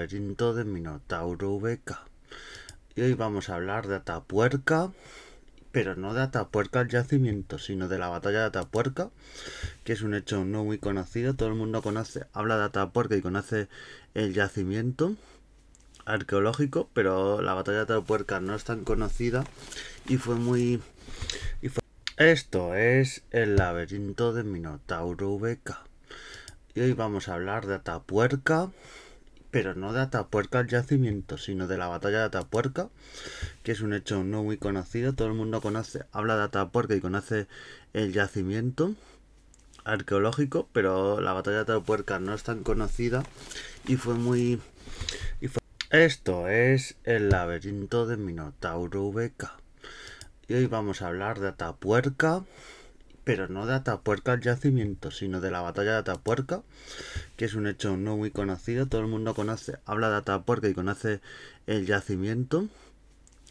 laberinto de Minotauro VK. Y hoy vamos a hablar de Atapuerca, pero no de Atapuerca el yacimiento, sino de la batalla de Atapuerca, que es un hecho no muy conocido. Todo el mundo conoce, habla de Atapuerca y conoce el yacimiento arqueológico, pero la batalla de Atapuerca no es tan conocida y fue muy... Esto es el laberinto de Minotauro VK. Y hoy vamos a hablar de Atapuerca, pero no de Atapuerca el yacimiento, sino de la batalla de Atapuerca, que es un hecho no muy conocido. Todo el mundo conoce, habla de Atapuerca y conoce el yacimiento arqueológico, pero la batalla de Atapuerca no es tan conocida y fue muy... Y fue... Esto es el laberinto de Minotauro VK. Y hoy vamos a hablar de Atapuerca, pero no de Atapuerca el yacimiento, sino de la batalla de Atapuerca, que es un hecho no muy conocido. Todo el mundo conoce, habla de Atapuerca y conoce el yacimiento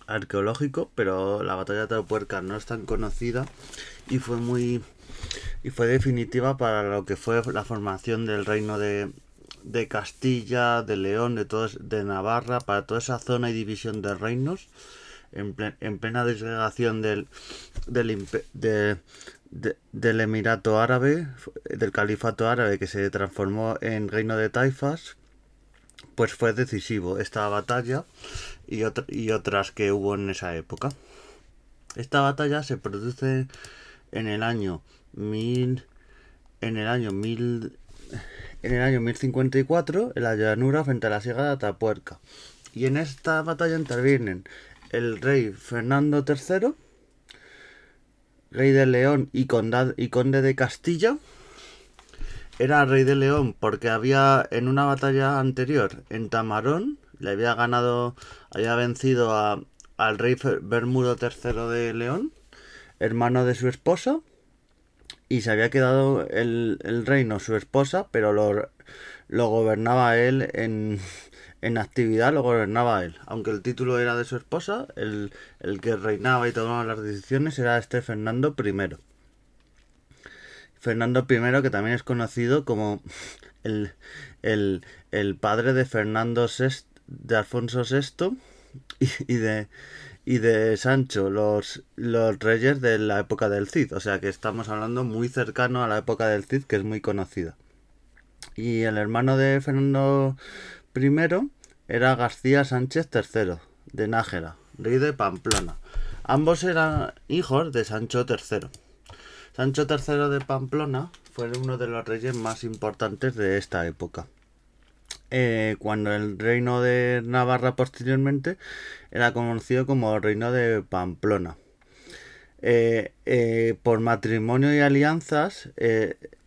arqueológico, pero la batalla de Atapuerca no es tan conocida y fue muy y fue definitiva para lo que fue la formación del reino de, de Castilla, de León, de todos, de Navarra, para toda esa zona y división de reinos en, plen, en plena desgregación del, del, de, de, del Emirato Árabe, del Califato Árabe que se transformó en Reino de Taifas, pues fue decisivo esta batalla y, otra, y otras que hubo en esa época. Esta batalla se produce en el año 1000 en el año 1000 en el año 1054 en la llanura frente a la sierra de Atapuerca. Y en esta batalla intervienen el rey Fernando III, rey de León y, y conde de Castilla. Era rey de León porque había en una batalla anterior en Tamarón, le había ganado, había vencido a, al rey Bermudo III de León, hermano de su esposa, y se había quedado el, el reino su esposa, pero lo, lo gobernaba él en, en actividad lo gobernaba él. Aunque el título era de su esposa, el, el que reinaba y tomaba las decisiones era este Fernando I. Fernando I, que también es conocido como el, el, el padre de Fernando VI, de Alfonso VI y, y, de, y de Sancho, los, los reyes de la época del Cid. O sea que estamos hablando muy cercano a la época del Cid, que es muy conocida. Y el hermano de Fernando primero era García Sánchez III, de Nájera, rey de Pamplona. Ambos eran hijos de Sancho III. Sancho III de Pamplona fue uno de los reyes más importantes de esta época. Eh, cuando el reino de Navarra posteriormente era conocido como el reino de Pamplona. Eh, eh, por matrimonio y alianzas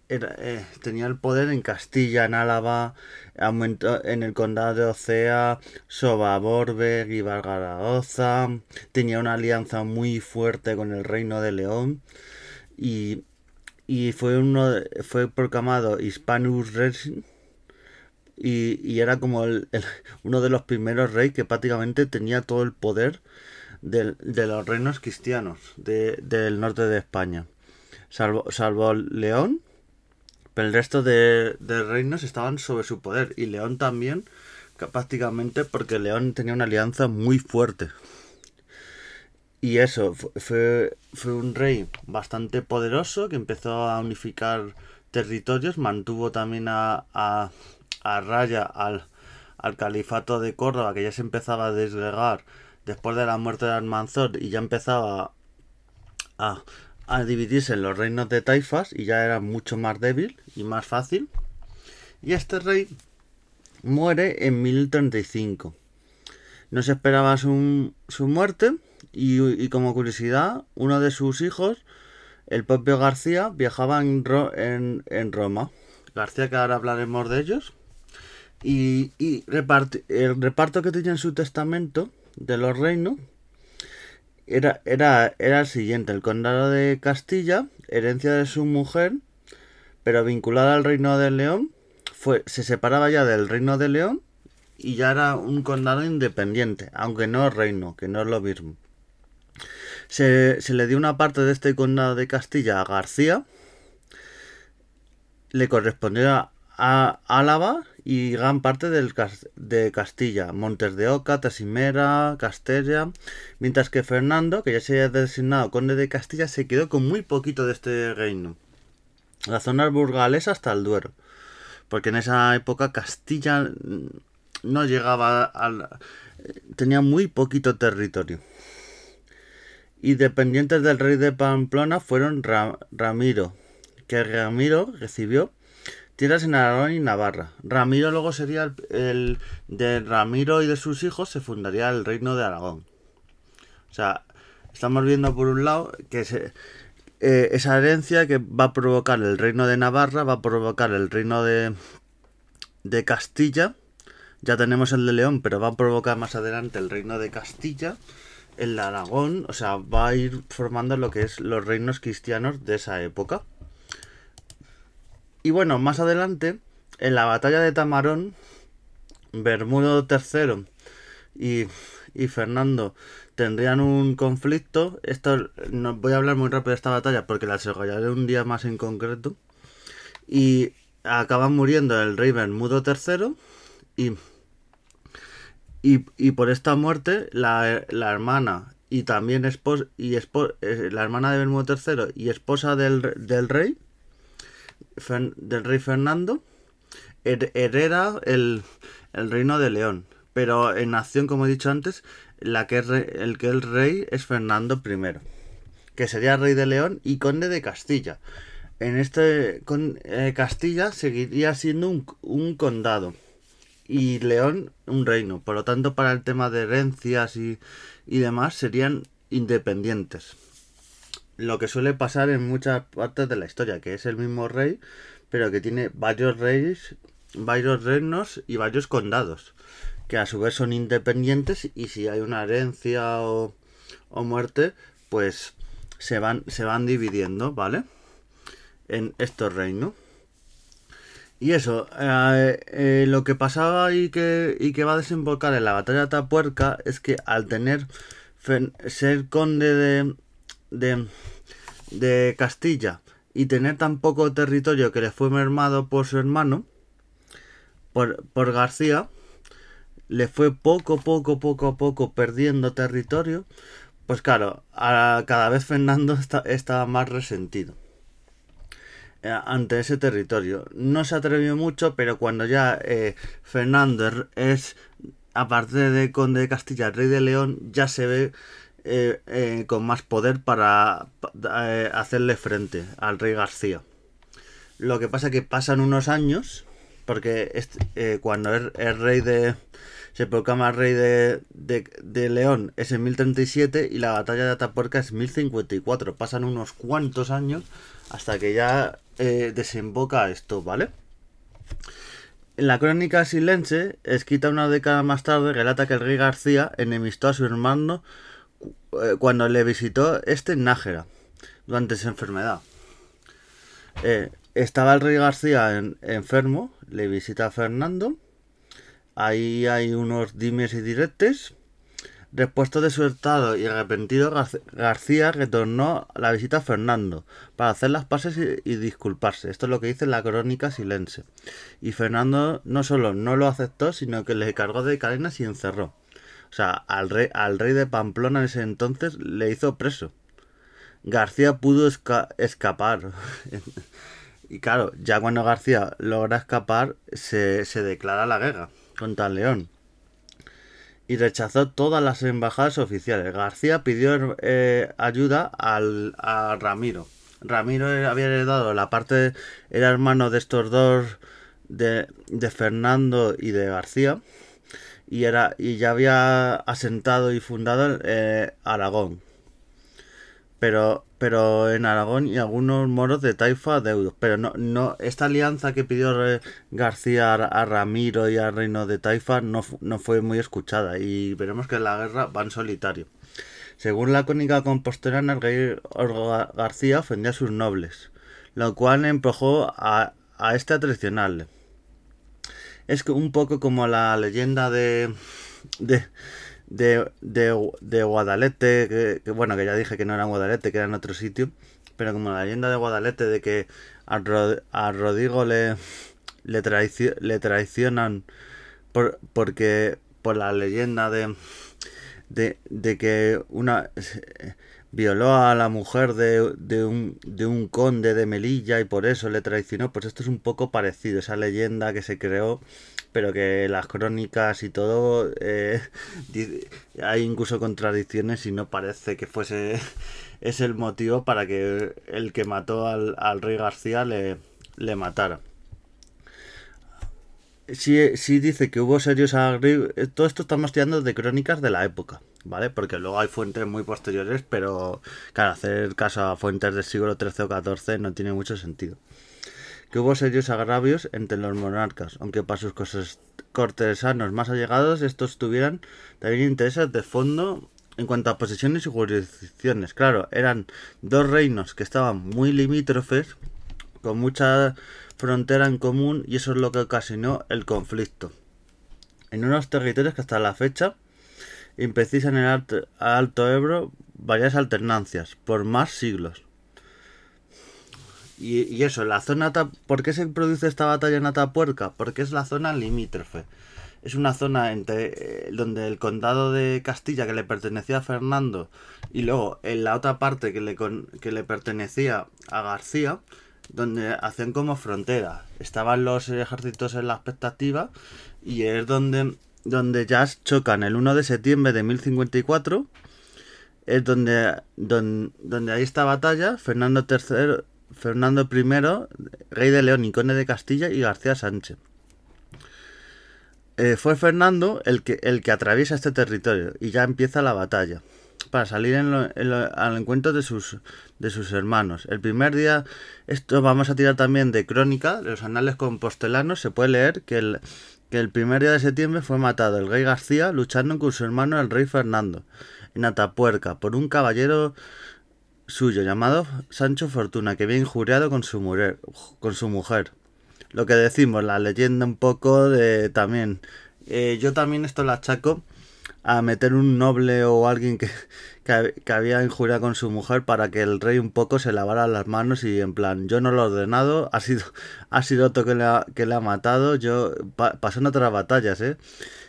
eh, tenía el poder en Castilla, en Álava, aumentó en el condado de Ocea, Sobaborberg y Valgaraoza. Tenía una alianza muy fuerte con el reino de León y, y fue uno fue proclamado Hispanus Rex y, y, era como el, el, uno de los primeros reyes que prácticamente tenía todo el poder de, de los reinos cristianos de, del norte de España. Salvo, salvo León, pero el resto de, reinos estaban sobre su poder. Y León también, prácticamente porque León tenía una alianza muy fuerte. Y eso, fue, fue un rey bastante poderoso que empezó a unificar territorios, mantuvo también a, a, a raya al, al califato de Córdoba, que ya se empezaba a desgregar después de la muerte de Almanzor y ya empezaba a, a dividirse en los reinos de taifas y ya era mucho más débil y más fácil. Y este rey muere en 1035. No se esperaba su, su muerte y, como curiosidad, uno de sus hijos, el propio García, viajaba en, en, Roma. García, que ahora hablaremos de ellos. Y, y el reparto que tenía en su testamento de los reinos era, era, era el siguiente, el condado de Castilla, herencia de su mujer, pero vinculada al reino de León, fue, se separaba ya del reino de León y ya era un condado independiente, aunque no reino, que no es lo mismo. Se, se le dio una parte de este condado de Castilla a García, le correspondió a Álava y gran parte del, de Castilla, Montes de Oca, Tasimera, Castella, mientras que Fernando, que ya se había designado conde de Castilla, se quedó con muy poquito de este reino. La zona burgalesa hasta el Duero, porque en esa época Castilla no llegaba al... tenía muy poquito territorio. Y dependientes del rey de Pamplona fueron Ramiro, que Ramiro recibió tierras en Aragón y Navarra. Ramiro luego sería el, de Ramiro y de sus hijos se fundaría el reino de Aragón. O sea, estamos viendo por un lado que se, eh, esa herencia que va a provocar el reino de Navarra, va a provocar el reino de, de Castilla. Ya tenemos el de León, pero va a provocar más adelante el reino de Castilla, el de Aragón, o sea, va a ir formando lo que es los reinos cristianos de esa época. Y bueno, más adelante, en la batalla de Tamarón, Bermudo III y, y Fernando tendrían un conflicto. Esto no voy a hablar muy rápido de esta batalla porque la desarrollaré un día más en concreto. Y acaban muriendo el rey Bermudo III y, y, por esta muerte la, hermana y también esposa, y eh, la hermana de Bermudo III y esposa del, del rey del rey Fernando hereda el, el, reino de León. Pero en acción, como he dicho antes, la que el que el rey es Fernando I, que sería rey de León y conde de Castilla. En este con, eh, Castilla seguiría siendo un, un, condado y León un reino. Por lo tanto, para el tema de herencias y, y demás serían independientes lo que suele pasar en muchas partes de la historia, que es el mismo rey, pero que tiene varios reyes, varios reinos y varios condados, que a su vez son independientes y si hay una herencia o, o muerte, pues se van, se van dividiendo, ¿vale? En estos reinos. Y eso, eh, eh, lo que pasaba y que, y que va a desembocar en la batalla de Atapuerca es que al tener ser conde de, de, de Castilla y tener tan poco territorio que le fue mermado por su hermano, por, por García, le fue poco, poco, poco a poco perdiendo territorio, pues claro, a, cada vez Fernando estaba más resentido eh, ante ese territorio. No se atrevió mucho, pero cuando ya eh, Fernando es, aparte de conde de Castilla, rey de León, ya se ve eh, eh, con más poder para eh, hacerle frente al rey García. Lo que pasa que pasan unos años, porque cuando es, rey de... Se proclama rey de, de, León es en 1037 y la batalla de Atapuerca es 1054. Pasan unos cuantos años hasta que ya desemboca esto, ¿vale? En la crónica silense, escrita una década más tarde, relata que el rey García enemistó a su hermano cuando le visitó este Nájera durante su enfermedad. Eh, estaba el rey García enfermo, le visita a Fernando. Ahí hay unos dimes y diretes. Después de su estado y arrepentido, García retornó a la visita a Fernando para hacer las paces y, disculparse. Esto es lo que dice la crónica silense. Y Fernando no solo no lo aceptó, sino que le cargó de cadenas y encerró. O sea, al rey, al rey de Pamplona en ese entonces le hizo preso. García pudo escapar. y claro, ya cuando García logra escapar, se, declara la guerra contra León. Y rechazó todas las embajadas oficiales. García pidió eh, ayuda al, a Ramiro. Ramiro había heredado la parte, era hermano de estos dos, de, de Fernando y de García y, era, y ya había asentado y fundado eh, Aragón. Pero, pero en Aragón y algunos moros de taifa deudos. Pero no, no, esta alianza que pidió García a Ramiro y al reino de Taifa no, no fue muy escuchada. Y veremos que la guerra va en solitario. Según la cónica compostelana, García ofendía a sus nobles, lo cual empujó a, a este a traicionarle es un poco como la leyenda de, de, de, Guadalete, que, bueno, que ya dije que no era Guadalete, que era en otro sitio, pero como la leyenda de Guadalete de que a, Rodrigo le, le, le traicionan por, porque por la leyenda de, de, de que una violó a la mujer de, de, un, de un conde de Melilla y por eso le traicionó, pues esto es un poco parecido, esa leyenda que se creó, pero que las crónicas y todo, eh, hay incluso contradicciones y no parece que fuese es el motivo para que el que mató al, al rey García le, le matara. Sí, sí dice que hubo serios agravios. Todo esto estamos tirando de crónicas de la época. ¿Vale? Porque luego hay fuentes muy posteriores, pero claro, hacer caso a fuentes del siglo XIII o XIV no tiene mucho sentido. Que hubo serios agravios entre los monarcas, aunque para sus cortesanos más allegados estos tuvieran también intereses de fondo en cuanto a posesiones y jurisdicciones. Claro, eran dos reinos que estaban muy limítrofes, con mucha frontera en común, y eso es lo que ocasionó el conflicto. En unos territorios que hasta la fecha imprecisan en el Alto, Ebro varias alternancias por más siglos. Y, eso, la zona... ¿Por qué se produce esta batalla en Atapuerca? Porque es la zona limítrofe. Es una zona entre, eh, donde el condado de Castilla que le pertenecía a Fernando y luego en la otra parte que le, que le pertenecía a García, donde hacían como frontera. Estaban los ejércitos en la expectativa y es donde donde ya chocan el 1 de septiembre de 1054, es donde, donde, hay esta batalla, Fernando III, Fernando I, rey de León y conde de Castilla, y García Sánchez. Eh, fue Fernando el que, el que atraviesa este territorio y ya empieza la batalla para salir al encuentro de sus, de sus hermanos. El primer día, esto vamos a tirar también de crónica, de los anales compostelanos, se puede leer que el, que el primer día de septiembre fue matado el rey García luchando con su hermano el rey Fernando en Atapuerca por un caballero suyo llamado Sancho Fortuna que había injuriado con su, mujer, con su mujer. Lo que decimos, la leyenda un poco de también. Eh, yo también esto lo achaco a meter un noble o alguien que, que, había injuriado con su mujer para que el rey un poco se lavara las manos y en plan, yo no lo he ordenado, ha sido, ha sido otro que le ha, que le ha matado, yo pasó en otras batallas, ¿eh?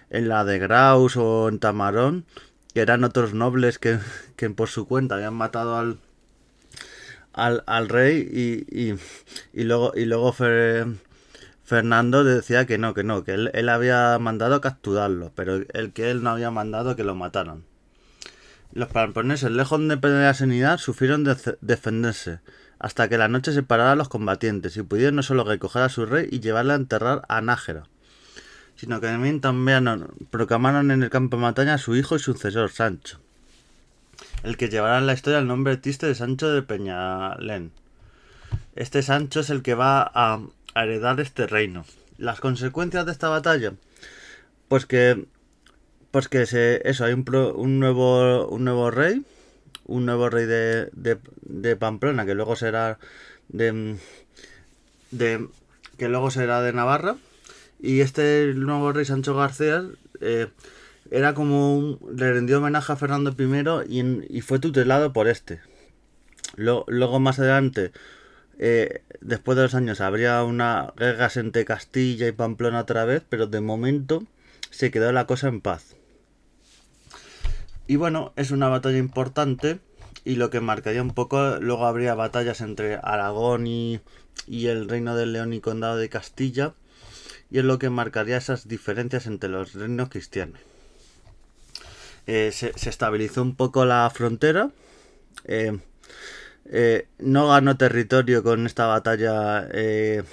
En la de Graus o en Tamarón, que eran otros nobles que, que por su cuenta habían matado al, al, al rey y, y, y luego, y luego Fernando decía que no, que no, que él, él había mandado capturarlo, pero el que él no había mandado que lo mataran. Los pamponeses, lejos de perder la sanidad, sufrieron de defenderse, hasta que la noche separara a los combatientes y pudieron no solo recoger a su rey y llevarle a enterrar a Nájera, sino que también, también proclamaron en el campo de batalla a su hijo y sucesor, Sancho, el que llevará en la historia el nombre triste de Sancho de Peñalén. Este Sancho es el que va a heredar este reino. Las consecuencias de esta batalla, pues que, pues que se, eso, hay un, un nuevo, un nuevo rey, un nuevo rey de, de, Pamplona, que luego será de, de, que luego será de Navarra, y este nuevo rey Sancho García eh, era como un, le rindió homenaje a Fernando I y, y fue tutelado por este. luego más adelante eh, después de los años habría una guerra entre Castilla y Pamplona otra vez, pero de momento se quedó la cosa en paz. Y bueno, es una batalla importante y lo que marcaría un poco, luego habría batallas entre Aragón y, el reino del León y Condado de Castilla, y es lo que marcaría esas diferencias entre los reinos cristianos. Eh, se, estabilizó un poco la frontera. Eh, eh, no ganó territorio con esta batalla eh,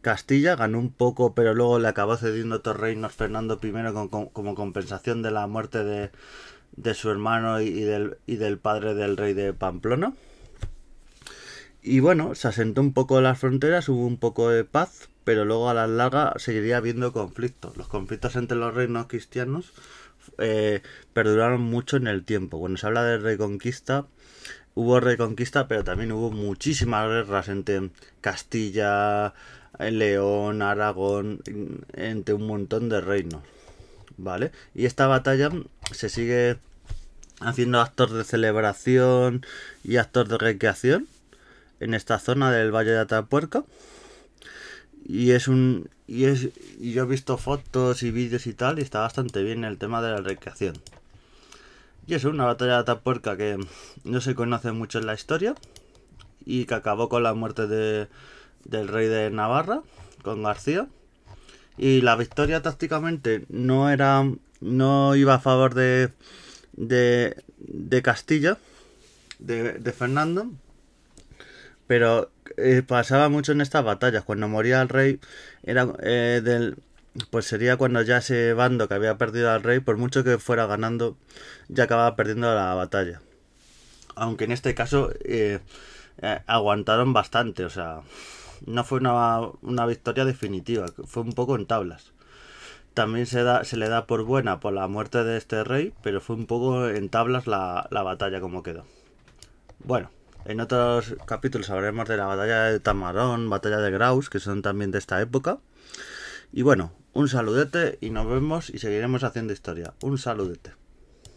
Castilla, ganó un poco, pero luego le acabó cediendo otros reinos Fernando I como compensación de la muerte de, su hermano y, del, y del padre del rey de Pamplona. Y bueno, se asentó un poco las fronteras, hubo un poco de paz, pero luego a la larga seguiría habiendo conflictos. Los conflictos entre los reinos cristianos eh, perduraron mucho en el tiempo. Cuando se habla de reconquista, hubo reconquista, pero también hubo muchísimas guerras entre Castilla, León, Aragón, entre un montón de reinos. ¿Vale? Y esta batalla se sigue haciendo actos de celebración y actos de recreación en esta zona del Valle de Atapuerca. y es un y es y yo he visto fotos y vídeos y tal y está bastante bien el tema de la recreación y es una batalla tan puerca que no se conoce mucho en la historia y que acabó con la muerte de, del rey de Navarra con García y la victoria tácticamente no era no iba a favor de de, de Castilla de, de Fernando pero eh, pasaba mucho en estas batallas. Cuando moría el rey, era eh, del. Pues sería cuando ya ese bando que había perdido al rey, por mucho que fuera ganando, ya acababa perdiendo la batalla. Aunque en este caso eh, aguantaron bastante, o sea, no fue una, una, victoria definitiva, fue un poco en tablas. También se, da, se le da por buena por la muerte de este rey, pero fue un poco en tablas la, la batalla como quedó. Bueno, en otros capítulos hablaremos de la batalla de Tamarón, batalla de Graus, que son también de esta época. Y bueno, un saludete y nos vemos y seguiremos haciendo historia. Un saludete.